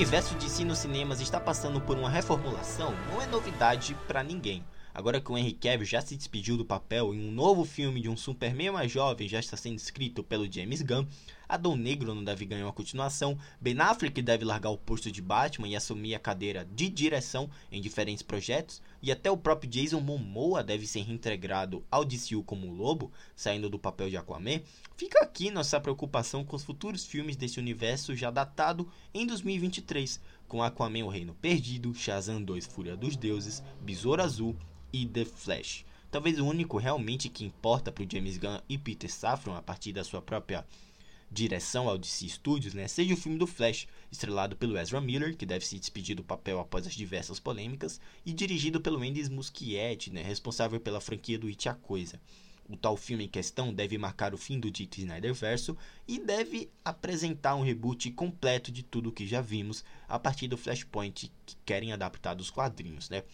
universo de si nos cinemas está passando por uma reformulação não é novidade para ninguém. Agora que o Henry Cavill já se despediu do papel em um novo filme de um Superman mais jovem já está sendo escrito pelo James Gunn, Adão Negro não deve ganhar uma continuação, Ben Affleck deve largar o posto de Batman e assumir a cadeira de direção em diferentes projetos, e até o próprio Jason Momoa deve ser reintegrado ao DCU como Lobo, saindo do papel de Aquaman, fica aqui nossa preocupação com os futuros filmes desse universo já datado em 2023, com Aquaman o Reino Perdido, Shazam 2 Fúria dos Deuses, Besouro Azul e The Flash. Talvez o único realmente que importa para o James Gunn e Peter Safran a partir da sua própria direção ao DC Studios, né, seja o filme do Flash, estrelado pelo Ezra Miller, que deve se despedir do papel após as diversas polêmicas, e dirigido pelo Andy Muschietti, né, responsável pela franquia do It a Coisa. O tal filme em questão deve marcar o fim do dito Snyderverso e deve apresentar um reboot completo de tudo o que já vimos a partir do Flashpoint que querem adaptar dos quadrinhos, né?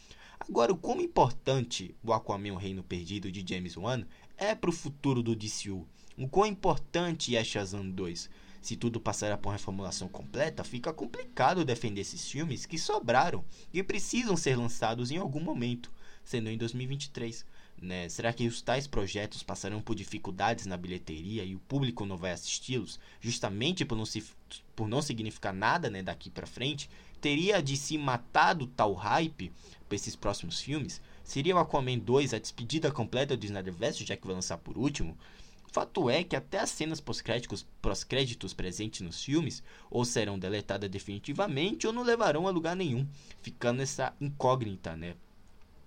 Agora, o quão importante o Aquaman o Reino Perdido de James Wan é para o futuro do DCU? O quão importante é Shazam 2? Se tudo passar por reformulação completa, fica complicado defender esses filmes que sobraram e precisam ser lançados em algum momento, sendo em 2023. Né? Será que os tais projetos passarão por dificuldades na bilheteria e o público não vai assisti-los, justamente por não, se, por não significar nada né, daqui para frente? Teria de se matado tal hype para esses próximos filmes? Seria o Aquaman 2 a despedida completa do Snyderverse, já que vai lançar por último? Fato é que até as cenas pós-créditos, pós-créditos presentes nos filmes ou serão deletadas definitivamente ou não levarão a lugar nenhum, ficando essa incógnita, né?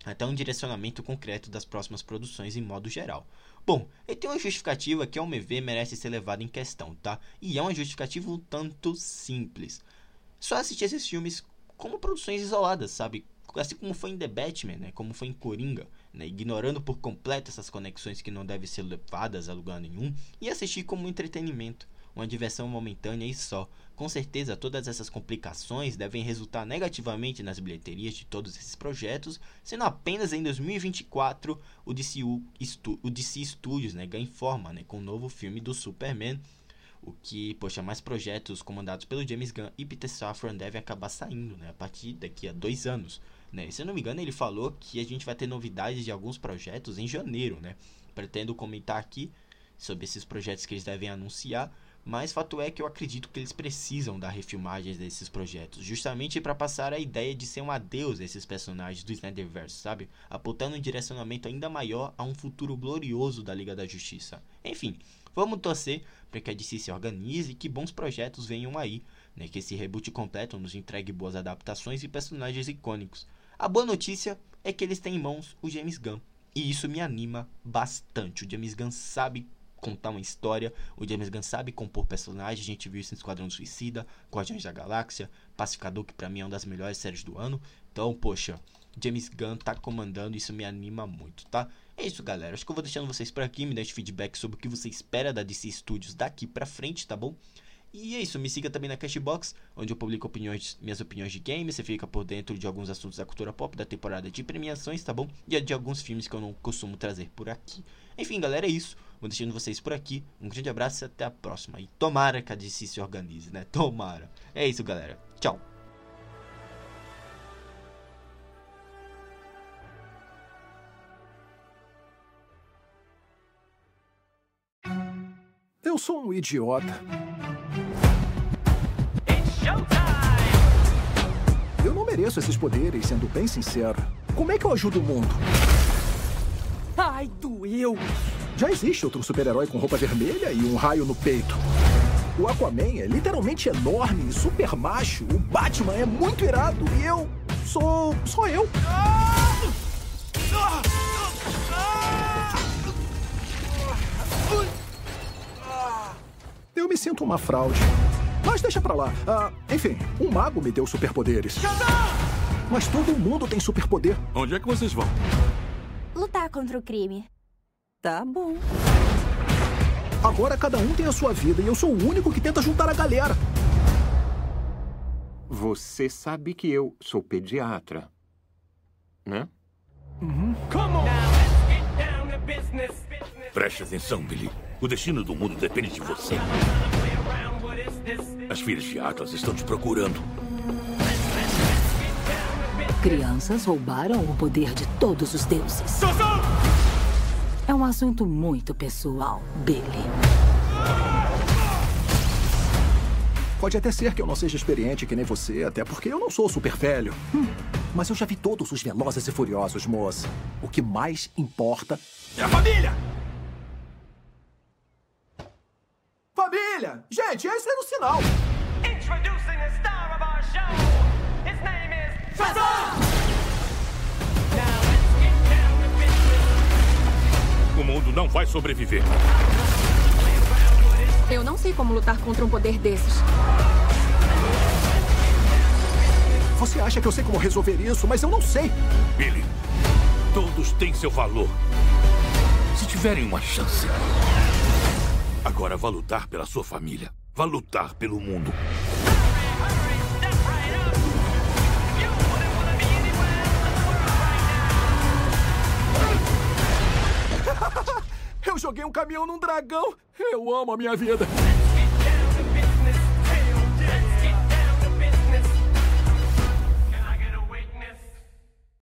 Até um direcionamento concreto das próximas produções em modo geral. Bom, ele tem uma justificativa que, ao meu ver, merece ser levada em questão, tá? E é uma justificativa um tanto simples. Só assistir esses filmes como produções isoladas, sabe? Assim como foi em The Batman, né? Como foi em Coringa, né? Ignorando por completo essas conexões que não devem ser levadas a lugar nenhum e assistir como entretenimento, uma diversão momentânea e só. Com certeza, todas essas complicações devem resultar negativamente nas bilheterias de todos esses projetos, sendo apenas em 2024 o, DCU, o DC Studios né, ganha forma né, com o novo filme do Superman o que, poxa, mais projetos comandados pelo James Gunn e Peter Safran devem acabar saindo, né? A partir daqui a dois anos, né? Se eu não me engano, ele falou que a gente vai ter novidades de alguns projetos em janeiro, né? Pretendo comentar aqui sobre esses projetos que eles devem anunciar, mas fato é que eu acredito que eles precisam dar refilmagens desses projetos, justamente para passar a ideia de ser um adeus a esses personagens do Snyderverse, sabe? Apontando um direcionamento ainda maior a um futuro glorioso da Liga da Justiça. Enfim, vamos torcer para que a DC se organize e que bons projetos venham aí, né? Que esse reboot completo nos entregue boas adaptações e personagens icônicos. A boa notícia é que eles têm em mãos o James Gunn, e isso me anima bastante. O James Gunn sabe contar uma história. O James Gunn sabe compor personagens. A gente viu isso em Esquadrão Suicida, Guardiões da Galáxia, Pacificador, que para mim é uma das melhores séries do ano. Então, poxa, James Gunn tá comandando, isso me anima muito, tá? É isso, galera. Acho que eu vou deixando vocês por aqui. Me deixe feedback sobre o que você espera da DC Studios daqui pra frente, tá bom? E é isso, me siga também na Cashbox, onde eu publico opiniões, minhas opiniões de games, você fica por dentro de alguns assuntos da cultura pop, da temporada de premiações, tá bom? E de alguns filmes que eu não costumo trazer por aqui. Enfim, galera, é isso. Vou deixando vocês por aqui. Um grande abraço e até a próxima. E tomara que a DC se organize, né? Tomara. É isso, galera. Tchau. Eu sou um idiota. Eu não mereço esses poderes, sendo bem sincero. Como é que eu ajudo o mundo? Ai, doeu! Já existe outro super-herói com roupa vermelha e um raio no peito. O Aquaman é literalmente enorme e super macho. O Batman é muito irado e eu sou. sou eu. Eu me sinto uma fraude. Mas deixa pra lá. Ah, enfim, um mago me deu superpoderes. Mas todo mundo tem superpoder. Onde é que vocês vão? Lutar contra o crime. Tá bom. Agora cada um tem a sua vida e eu sou o único que tenta juntar a galera. Você sabe que eu sou pediatra, né? Preste atenção, Billy. O destino do mundo depende de você. As filhas de Atlas estão te procurando. Crianças roubaram o poder de todos os deuses. É um assunto muito pessoal, Billy. Pode até ser que eu não seja experiente que nem você, até porque eu não sou super velho. Hum, mas eu já vi todos os velozes e furiosos, moça. O que mais importa é a família! Família! Gente, esse era o sinal! Mundo não vai sobreviver. Eu não sei como lutar contra um poder desses. Você acha que eu sei como resolver isso, mas eu não sei. Billy, todos têm seu valor. Se tiverem uma chance. Agora vá lutar pela sua família. Vá lutar pelo mundo. Eu joguei um caminhão num dragão. Eu amo a minha vida.